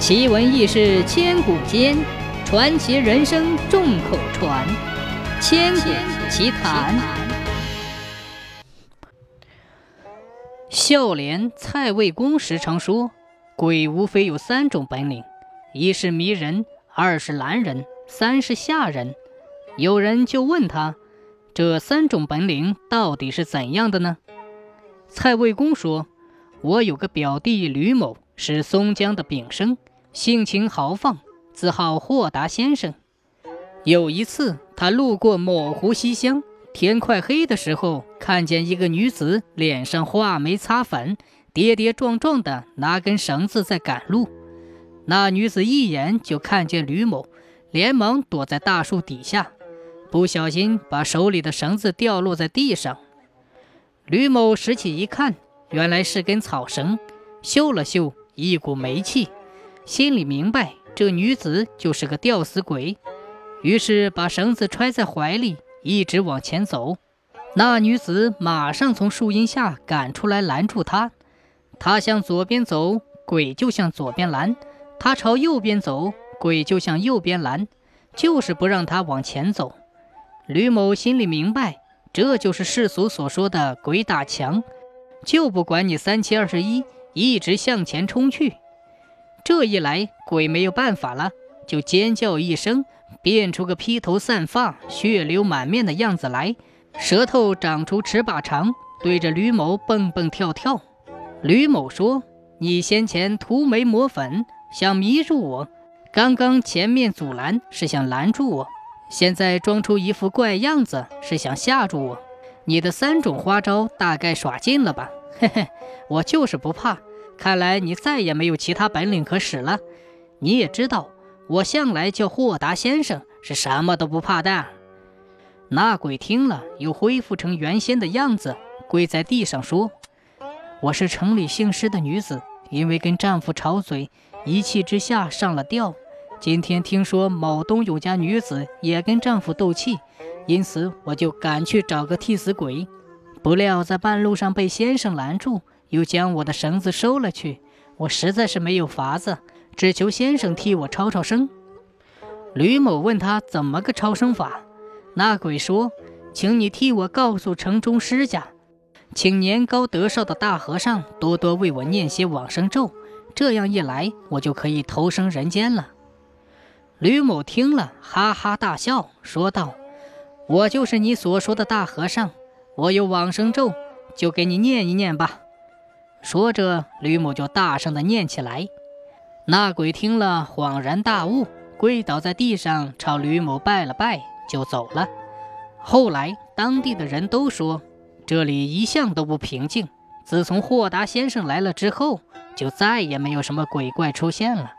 奇闻异事千古间，传奇人生众口传。千古奇谈。孝廉蔡魏公时常说，鬼无非有三种本领：一是迷人，二是拦人，三是吓人。有人就问他，这三种本领到底是怎样的呢？蔡魏公说：“我有个表弟吕某，是松江的丙生。”性情豪放，自号豁达先生。有一次，他路过某湖西乡，天快黑的时候，看见一个女子脸上画眉擦粉，跌跌撞撞的拿根绳子在赶路。那女子一眼就看见吕某，连忙躲在大树底下，不小心把手里的绳子掉落在地上。吕某拾起一看，原来是根草绳，嗅了嗅，一股霉气。心里明白，这女子就是个吊死鬼，于是把绳子揣在怀里，一直往前走。那女子马上从树荫下赶出来，拦住他。他向左边走，鬼就向左边拦；他朝右边走，鬼就向右边拦，就是不让他往前走。吕某心里明白，这就是世俗所说的“鬼打墙”，就不管你三七二十一，一直向前冲去。这一来，鬼没有办法了，就尖叫一声，变出个披头散发、血流满面的样子来，舌头长出尺把长，对着吕某蹦蹦跳跳。吕某说：“你先前涂眉抹粉，想迷住我；刚刚前面阻拦是想拦住我，现在装出一副怪样子是想吓住我。你的三种花招大概耍尽了吧？嘿嘿，我就是不怕。”看来你再也没有其他本领可使了。你也知道，我向来叫豁达先生，是什么都不怕的。那鬼听了，又恢复成原先的样子，跪在地上说：“我是城里姓施的女子，因为跟丈夫吵嘴，一气之下上了吊。今天听说某东有家女子也跟丈夫斗气，因此我就赶去找个替死鬼，不料在半路上被先生拦住。”又将我的绳子收了去，我实在是没有法子，只求先生替我超超生。吕某问他怎么个超生法，那鬼说：“请你替我告诉城中施家，请年高德少的大和尚多多为我念些往生咒，这样一来，我就可以投生人间了。”吕某听了，哈哈大笑，说道：“我就是你所说的大和尚，我有往生咒，就给你念一念吧。”说着，吕某就大声的念起来。那鬼听了，恍然大悟，跪倒在地上，朝吕某拜了拜，就走了。后来，当地的人都说，这里一向都不平静。自从霍达先生来了之后，就再也没有什么鬼怪出现了。